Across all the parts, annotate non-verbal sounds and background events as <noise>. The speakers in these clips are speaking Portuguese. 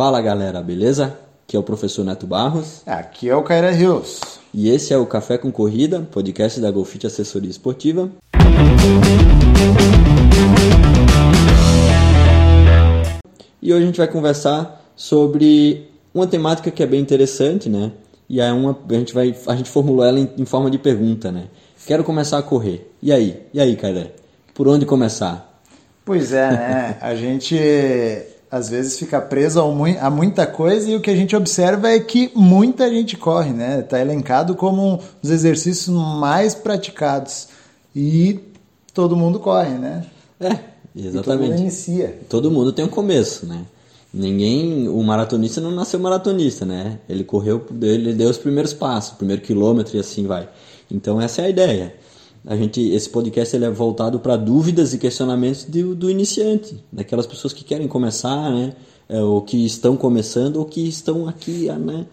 Fala galera, beleza? Aqui é o professor Neto Barros. Aqui é o Caira Rios. E esse é o Café com Corrida, podcast da Golfite Assessoria Esportiva. E hoje a gente vai conversar sobre uma temática que é bem interessante, né? E é uma, a gente vai, a gente formulou ela em, em forma de pergunta, né? Quero começar a correr. E aí? E aí, Caira? Por onde começar? Pois é, né? A gente às vezes fica preso a muita coisa e o que a gente observa é que muita gente corre, né? Está elencado como um dos exercícios mais praticados e todo mundo corre, né? É, exatamente. E todo mundo inicia. Todo mundo tem um começo, né? Ninguém, o maratonista não nasceu maratonista, né? Ele correu, ele deu os primeiros passos, o primeiro quilômetro e assim vai. Então essa é a ideia a gente esse podcast ele é voltado para dúvidas e questionamentos do, do, iniciante, daquelas pessoas que querem começar, né? É, ou que estão começando ou que estão aqui, né?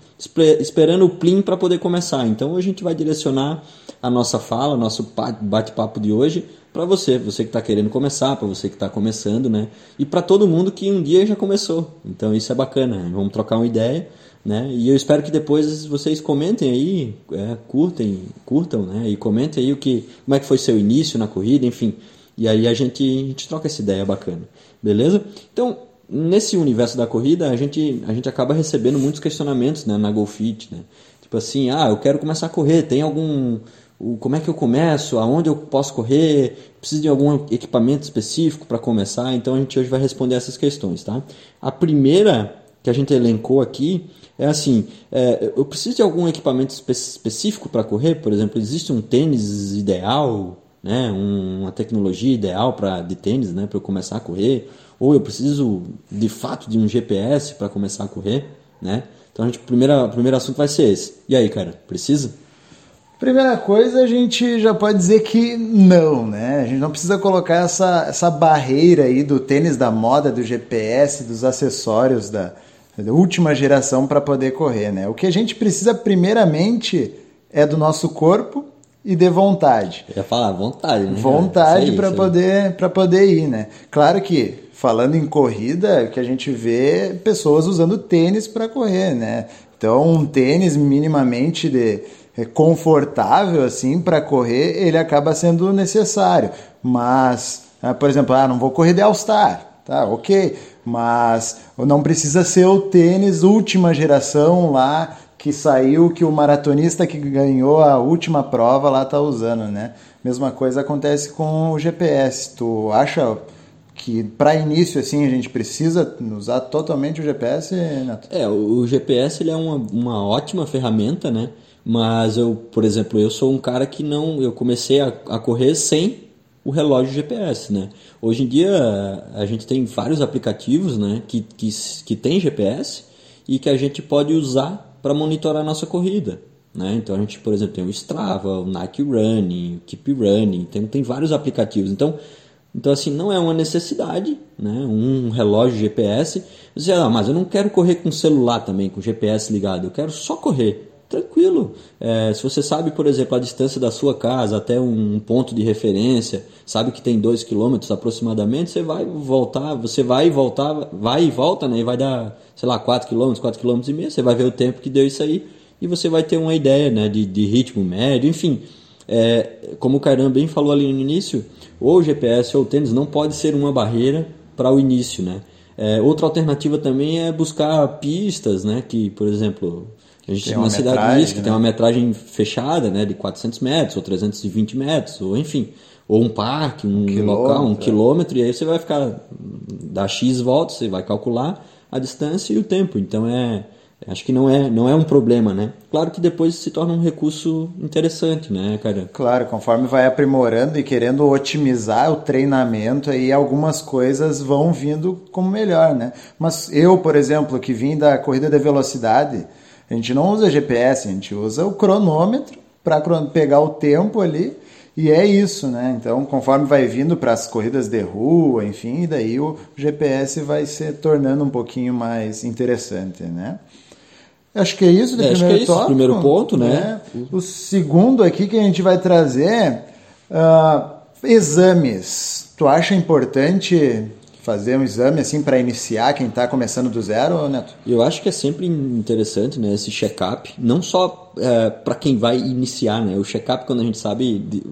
Esperando o plim para poder começar. Então a gente vai direcionar a nossa fala, nosso bate-papo de hoje para você, você que está querendo começar, para você que está começando, né? E para todo mundo que um dia já começou. Então isso é bacana. Vamos trocar uma ideia né? E eu espero que depois vocês comentem aí, é, curtem, curtam, né? E comentem aí o que, como é que foi seu início na corrida, enfim. E aí a gente, a gente troca essa ideia bacana, beleza? Então, nesse universo da corrida, a gente, a gente acaba recebendo muitos questionamentos né, na GoFit, né? Tipo assim, ah, eu quero começar a correr, tem algum... O, como é que eu começo? Aonde eu posso correr? Preciso de algum equipamento específico para começar? Então a gente hoje vai responder essas questões, tá? A primeira que a gente elencou aqui é assim, é, eu preciso de algum equipamento espe específico para correr? Por exemplo, existe um tênis ideal, né, uma tecnologia ideal para de tênis, né, para eu começar a correr? Ou eu preciso de fato de um GPS para começar a correr, né? Então a gente, primeira, o primeiro assunto vai ser esse. E aí, cara, precisa? Primeira coisa, a gente já pode dizer que não, né? A gente não precisa colocar essa, essa barreira aí do tênis da moda, do GPS, dos acessórios da, última geração para poder correr, né? O que a gente precisa primeiramente é do nosso corpo e de vontade. Eu ia falar vontade, né? Vontade para poder para poder ir, né? Claro que falando em corrida, que a gente vê pessoas usando tênis para correr, né? Então, um tênis minimamente de é, confortável assim para correr, ele acaba sendo necessário. Mas, ah, por exemplo, ah, não vou correr de All Star, tá? OK mas não precisa ser o tênis última geração lá que saiu, que o maratonista que ganhou a última prova lá está usando, né? Mesma coisa acontece com o GPS. Tu acha que para início assim a gente precisa usar totalmente o GPS, Neto? É, o GPS ele é uma, uma ótima ferramenta, né? Mas eu, por exemplo, eu sou um cara que não, eu comecei a, a correr sem o relógio GPS, né? Hoje em dia a gente tem vários aplicativos, né, que, que, que tem GPS e que a gente pode usar para monitorar a nossa corrida, né? Então a gente, por exemplo, tem o Strava, o Nike Running, o Keep Running, tem, tem vários aplicativos. Então, então assim, não é uma necessidade, né? Um relógio GPS. Você, ah, mas eu não quero correr com celular também, com GPS ligado, eu quero só correr tranquilo. É, se você sabe, por exemplo, a distância da sua casa até um ponto de referência, sabe que tem 2 km aproximadamente, você vai voltar, você vai e voltar, vai e volta, né? E vai dar, sei lá, 4 km, 4 km e meio, você vai ver o tempo que deu isso aí e você vai ter uma ideia, né, de, de ritmo médio, enfim. É, como o Caramba bem falou ali no início, ou o GPS ou o tênis não pode ser uma barreira para o início, né? É, outra alternativa também é buscar pistas, né? Que, por exemplo, a gente tem uma, uma cidade diz que né? tem uma metragem fechada, né, de 400 metros ou 320 metros, ou enfim, ou um parque, um, um local, um é. quilômetro, e aí você vai ficar dá x voltas, você vai calcular a distância e o tempo. Então é acho que não é não é um problema, né? Claro que depois se torna um recurso interessante, né, cara? Claro, conforme vai aprimorando e querendo otimizar o treinamento, aí algumas coisas vão vindo como melhor, né? Mas eu, por exemplo, que vim da corrida de velocidade, a gente não usa GPS, a gente usa o cronômetro para pegar o tempo ali e é isso, né? Então, conforme vai vindo para as corridas de rua, enfim, daí o GPS vai se tornando um pouquinho mais interessante, né? Acho que é isso do é, primeiro acho que é isso, primeiro ponto, né? né? O segundo aqui que a gente vai trazer uh, exames. Tu acha importante fazer um exame assim para iniciar quem está começando do zero, Neto? Eu acho que é sempre interessante né, esse check-up, não só é, para quem vai iniciar, né? O check-up, quando a gente sabe de,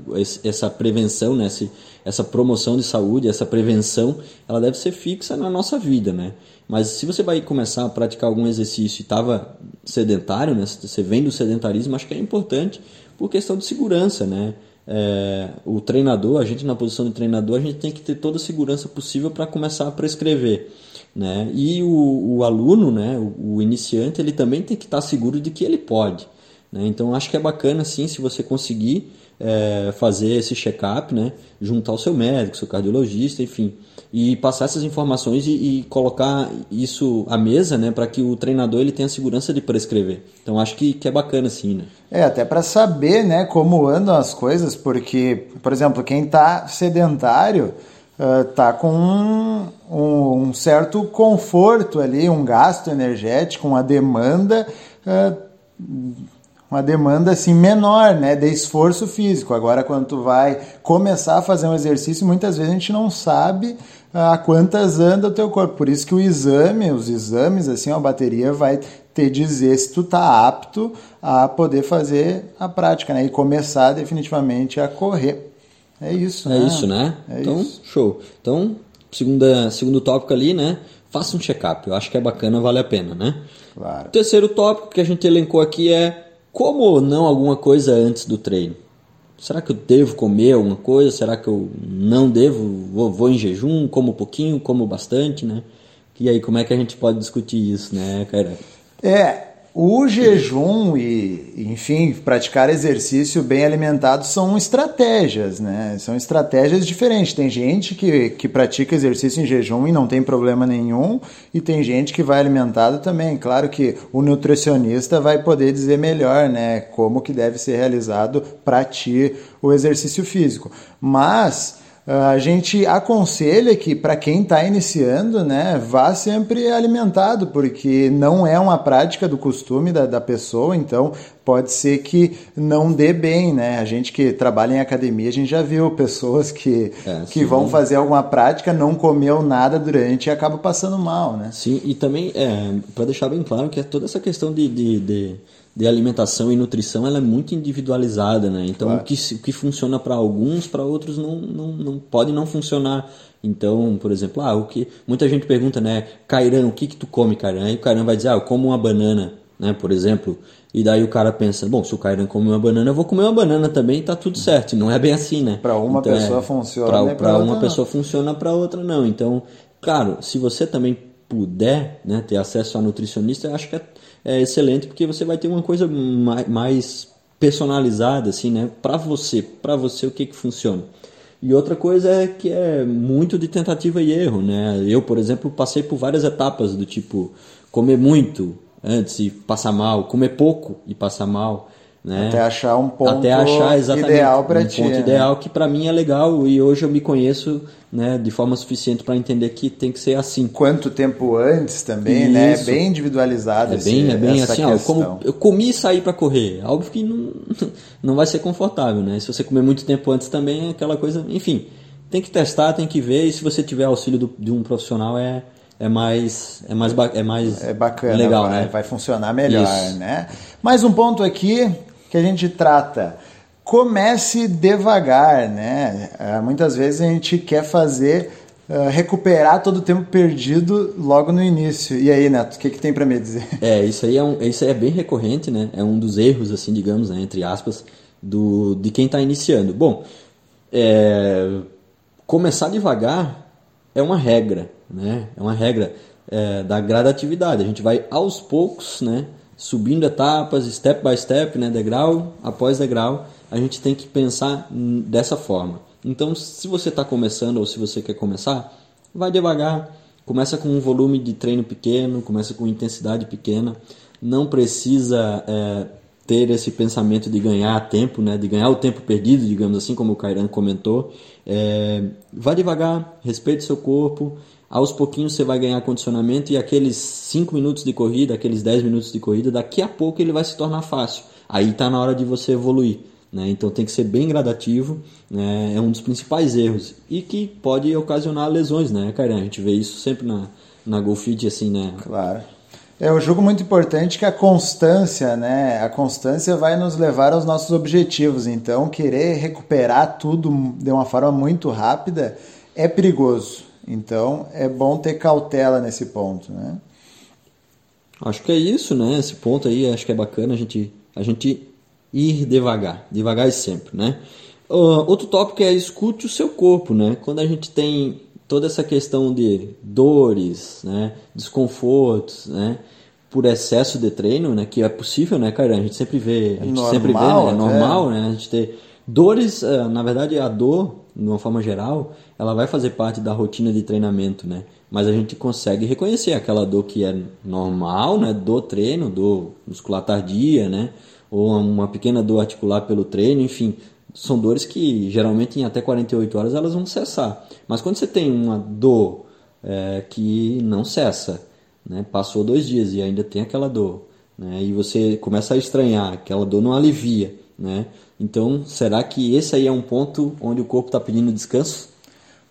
essa prevenção, né, esse, essa promoção de saúde, essa prevenção, ela deve ser fixa na nossa vida, né? Mas se você vai começar a praticar algum exercício e estava sedentário, né? Você vem do sedentarismo, acho que é importante por questão de segurança, né? É, o treinador, a gente na posição de treinador, a gente tem que ter toda a segurança possível para começar a prescrever. Né? E o, o aluno, né, o, o, iniciante, ele também tem que estar tá seguro de que ele pode. Né? Então acho que é bacana sim se você conseguir é, fazer esse check-up, né? juntar o seu médico, seu cardiologista, enfim, e passar essas informações e, e colocar isso à mesa, né, para que o treinador ele tenha segurança de prescrever. Então acho que, que é bacana sim, né? É até para saber, né, como andam as coisas, porque, por exemplo, quem está sedentário uh, tá com um, um, um, certo conforto ali, um gasto energético, uma demanda uh, uma demanda assim menor, né, de esforço físico. Agora quando tu vai começar a fazer um exercício, muitas vezes a gente não sabe ah, a quantas anda o teu corpo. Por isso que o exame, os exames assim, a bateria vai te dizer se tu tá apto a poder fazer a prática, né, e começar definitivamente a correr. É isso, É né? isso, né? É então, isso. show. Então, segunda, segundo tópico ali, né? Faça um check-up. Eu acho que é bacana, vale a pena, né? Claro. O terceiro tópico que a gente elencou aqui é como ou não alguma coisa antes do treino? Será que eu devo comer alguma coisa? Será que eu não devo? Vou, vou em jejum, como pouquinho, como bastante, né? E aí, como é que a gente pode discutir isso, né, Caira? É, o jejum e, enfim, praticar exercício bem alimentado são estratégias, né? São estratégias diferentes. Tem gente que, que pratica exercício em jejum e não tem problema nenhum, e tem gente que vai alimentado também. Claro que o nutricionista vai poder dizer melhor, né, como que deve ser realizado para ti o exercício físico. Mas a gente aconselha que para quem está iniciando, né, vá sempre alimentado, porque não é uma prática do costume da, da pessoa, então pode ser que não dê bem, né? A gente que trabalha em academia, a gente já viu pessoas que, é, que vão fazer alguma prática, não comeu nada durante e acaba passando mal, né? Sim, e também, é, para deixar bem claro que é toda essa questão de, de, de de alimentação e nutrição ela é muito individualizada, né? Então claro. o, que, o que funciona para alguns, para outros não, não, não pode não funcionar. Então, por exemplo, ah, o que muita gente pergunta, né? Cairan, o que que tu come, Cairan? Aí o Cairan vai dizer, ah, eu como uma banana, né? Por exemplo. E daí o cara pensa, bom, se o Cairan come uma banana, eu vou comer uma banana também, tá tudo certo. Não é bem assim, né? Para uma então, pessoa é, funciona, para uma pessoa funciona, para outra não. Então, claro, se você também puder, né, ter acesso a nutricionista, eu acho que é é excelente porque você vai ter uma coisa mais personalizada assim, né, para você, para você o que que funciona. E outra coisa é que é muito de tentativa e erro, né? Eu, por exemplo, passei por várias etapas do tipo comer muito antes e passar mal, comer pouco e passar mal, né? Até achar um ponto Até achar exatamente ideal para um ti. ponto né? ideal que para mim é legal e hoje eu me conheço né, de forma suficiente para entender que tem que ser assim. Quanto tempo antes também, né? É bem individualizado. É bem, esse, é bem assim, ó, como eu comi e saí para correr. Óbvio que não, <laughs> não vai ser confortável, né? Se você comer muito tempo antes também é aquela coisa, enfim, tem que testar, tem que ver e se você tiver auxílio do, de um profissional é é mais é mais é mais é bacana, legal, vai, né? vai funcionar melhor, Isso. né? Mais um ponto aqui que a gente trata. Comece devagar, né? Uh, muitas vezes a gente quer fazer uh, recuperar todo o tempo perdido logo no início. E aí, Neto, o que, que tem para me dizer? É, isso aí é, um, isso é bem recorrente, né? É um dos erros, assim, digamos, né? entre aspas, do, de quem está iniciando. Bom, é, começar devagar é uma regra, né? É uma regra é, da gradatividade. A gente vai aos poucos, né? Subindo etapas, step by step, né, degrau após degrau, a gente tem que pensar dessa forma. Então, se você está começando ou se você quer começar, vai devagar, começa com um volume de treino pequeno, começa com intensidade pequena, não precisa é, ter esse pensamento de ganhar tempo, né, de ganhar o tempo perdido, digamos assim, como o Kairan comentou. É, vá devagar, respeite seu corpo, aos pouquinhos você vai ganhar condicionamento e aqueles 5 minutos de corrida, aqueles 10 minutos de corrida, daqui a pouco ele vai se tornar fácil. Aí está na hora de você evoluir. Né? Então tem que ser bem gradativo, né? é um dos principais erros e que pode ocasionar lesões, né, cara? A gente vê isso sempre na, na GoFit, assim, né? Claro. É, eu julgo muito importante que a constância, né? A constância vai nos levar aos nossos objetivos. Então, querer recuperar tudo de uma forma muito rápida é perigoso. Então, é bom ter cautela nesse ponto, né? Acho que é isso, né? Esse ponto aí, acho que é bacana a gente, a gente ir devagar, devagar e sempre, né? Uh, outro tópico é escute o seu corpo, né? Quando a gente tem toda essa questão de dores, né, desconfortos, né, por excesso de treino, né, que é possível, né, cara? A gente sempre vê, a gente normal, sempre vê, né? É normal, né? A gente ter dores, uh, na verdade, a dor, de uma forma geral, ela vai fazer parte da rotina de treinamento, né? Mas a gente consegue reconhecer aquela dor que é normal, né, do treino, dor muscular tardia, né? ou uma pequena dor articular pelo treino, enfim, são dores que geralmente em até 48 horas elas vão cessar. Mas quando você tem uma dor é, que não cessa, né, passou dois dias e ainda tem aquela dor, né, e você começa a estranhar, aquela dor não alivia, né? Então, será que esse aí é um ponto onde o corpo está pedindo descanso?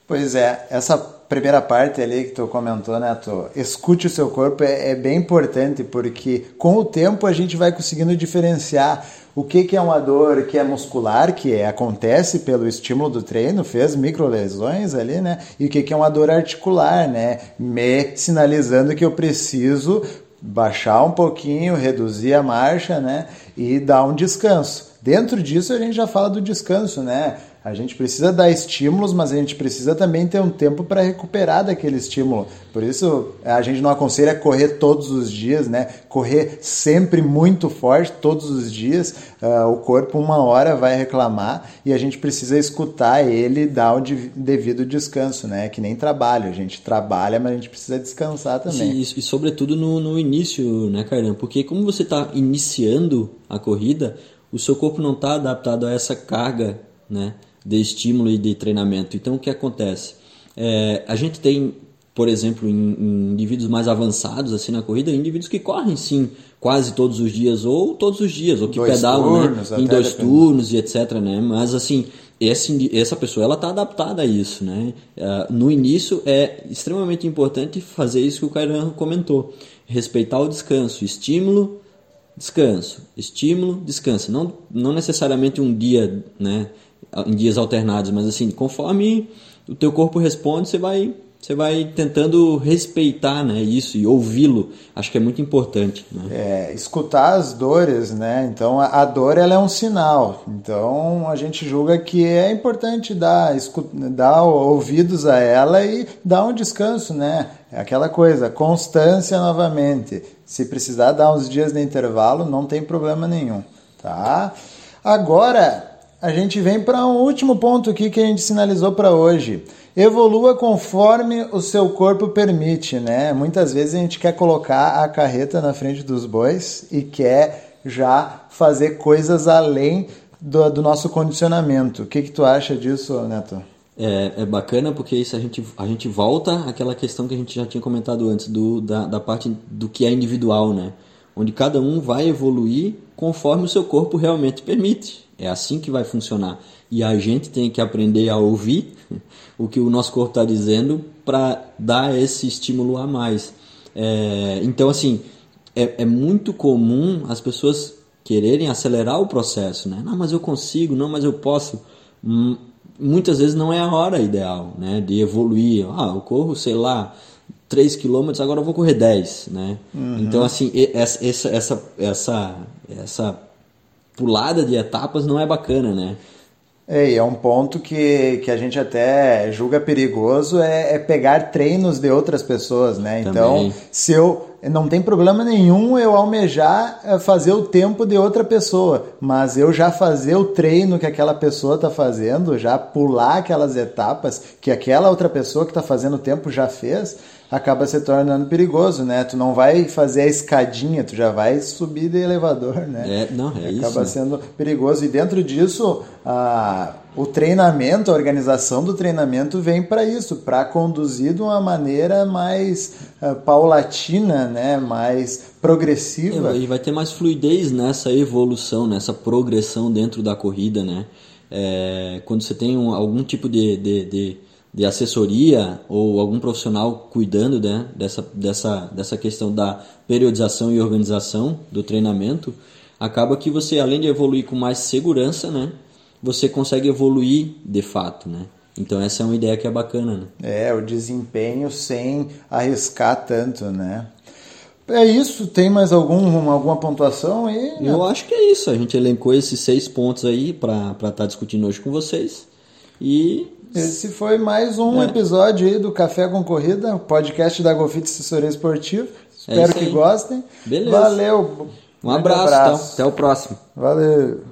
Pois é, essa primeira parte ali que tu comentou, né, tu escute o seu corpo é, é, bem importante porque com o tempo a gente vai conseguindo diferenciar o que, que é uma dor que é muscular, que é, acontece pelo estímulo do treino, fez micro lesões ali, né, e o que, que é uma dor articular, né, me sinalizando que eu preciso baixar um pouquinho, reduzir a marcha, né, e dar um descanso. Dentro disso a gente já fala do descanso, né? A gente precisa dar estímulos, mas a gente precisa também ter um tempo para recuperar daquele estímulo. Por isso, a gente não aconselha correr todos os dias, né? Correr sempre muito forte todos os dias. Uh, o corpo, uma hora, vai reclamar e a gente precisa escutar ele dar o devido descanso, né? Que nem trabalho. A gente trabalha, mas a gente precisa descansar também. Sim, e, sobretudo no, no início, né, Carlão? Porque como você está iniciando a corrida, o seu corpo não está adaptado a essa carga, né? De estímulo e de treinamento. Então, o que acontece? É, a gente tem, por exemplo, em, em, indivíduos mais avançados assim na corrida, indivíduos que correm sim quase todos os dias ou todos os dias ou que dois pedalam né, turnos, né, em dois turnos e etc. Né? Mas assim esse, essa pessoa ela está adaptada a isso, né? Uh, no início é extremamente importante fazer isso que o Kairan comentou, respeitar o descanso, estímulo, descanso, estímulo, descanso. Não, não necessariamente um dia, né? Em dias alternados, mas assim, conforme o teu corpo responde, você vai você vai tentando respeitar né, isso e ouvi-lo. Acho que é muito importante. Né? É, escutar as dores, né? Então a, a, dor ela é um sinal. Então a gente julga que é importante dar, dar ouvidos a ela e dar um descanso, né? É aquela coisa, constância novamente. Se precisar dar uns dias de intervalo, não tem problema nenhum, tá? Agora a gente vem para um último ponto aqui que a gente sinalizou para hoje. Evolua conforme o seu corpo permite, né? Muitas vezes a gente quer colocar a carreta na frente dos bois e quer já fazer coisas além do, do nosso condicionamento. O que, que tu acha disso, Neto? É, é bacana porque isso a gente, a gente volta àquela questão que a gente já tinha comentado antes, do, da, da parte do que é individual, né? Onde cada um vai evoluir conforme o seu corpo realmente permite. É assim que vai funcionar. E a gente tem que aprender a ouvir <laughs> o que o nosso corpo está dizendo para dar esse estímulo a mais. É, então, assim, é, é, muito comum as pessoas quererem acelerar o processo, né? Não, mas eu consigo, não, mas eu posso. Hum, muitas vezes não é a hora ideal, né? De evoluir. Ah, eu corro, sei lá, 3 km, agora eu vou correr 10, né? Uhum. Então, assim, essa, essa, essa, essa, essa pulada de etapas não é bacana, né? É, e é um ponto que, que a gente até julga perigoso é, é pegar treinos de outras pessoas, né? Então, se eu não tem problema nenhum eu almejar é, fazer o tempo de outra pessoa, mas eu já fazer o treino que aquela pessoa está fazendo, já pular aquelas etapas que aquela outra pessoa que está fazendo o tempo já fez, acaba se tornando perigoso, né? Tu não vai fazer a escadinha, tu já vai subir de elevador, né? É, não, é acaba isso, sendo perigoso. E dentro disso, ah, o treinamento, a organização do treinamento vem para isso, para conduzir de uma maneira mais uh, paulatina, né, mais progressiva. É, e vai ter mais fluidez nessa evolução, nessa progressão dentro da corrida, né? É, quando você tem um, algum tipo de, de, de, de, assessoria ou algum profissional cuidando né, dessa, dessa, dessa questão da periodização e organização do treinamento, acaba que você, além de evoluir com mais segurança, né? Você consegue evoluir de fato, né? Então essa é uma ideia que é bacana, né? É, o desempenho sem arriscar tanto, né? É isso, tem mais algum, alguma pontuação aí? Eu acho que é isso, a gente elencou esses seis pontos aí para estar tá discutindo hoje com vocês e... Esse foi mais um é. episódio aí do Café com Corrida, podcast da Golfit Assessoria Esportiva. Espero é que gostem. Beleza. Valeu. Um abraço, abraço. Então. Até o próximo. Valeu.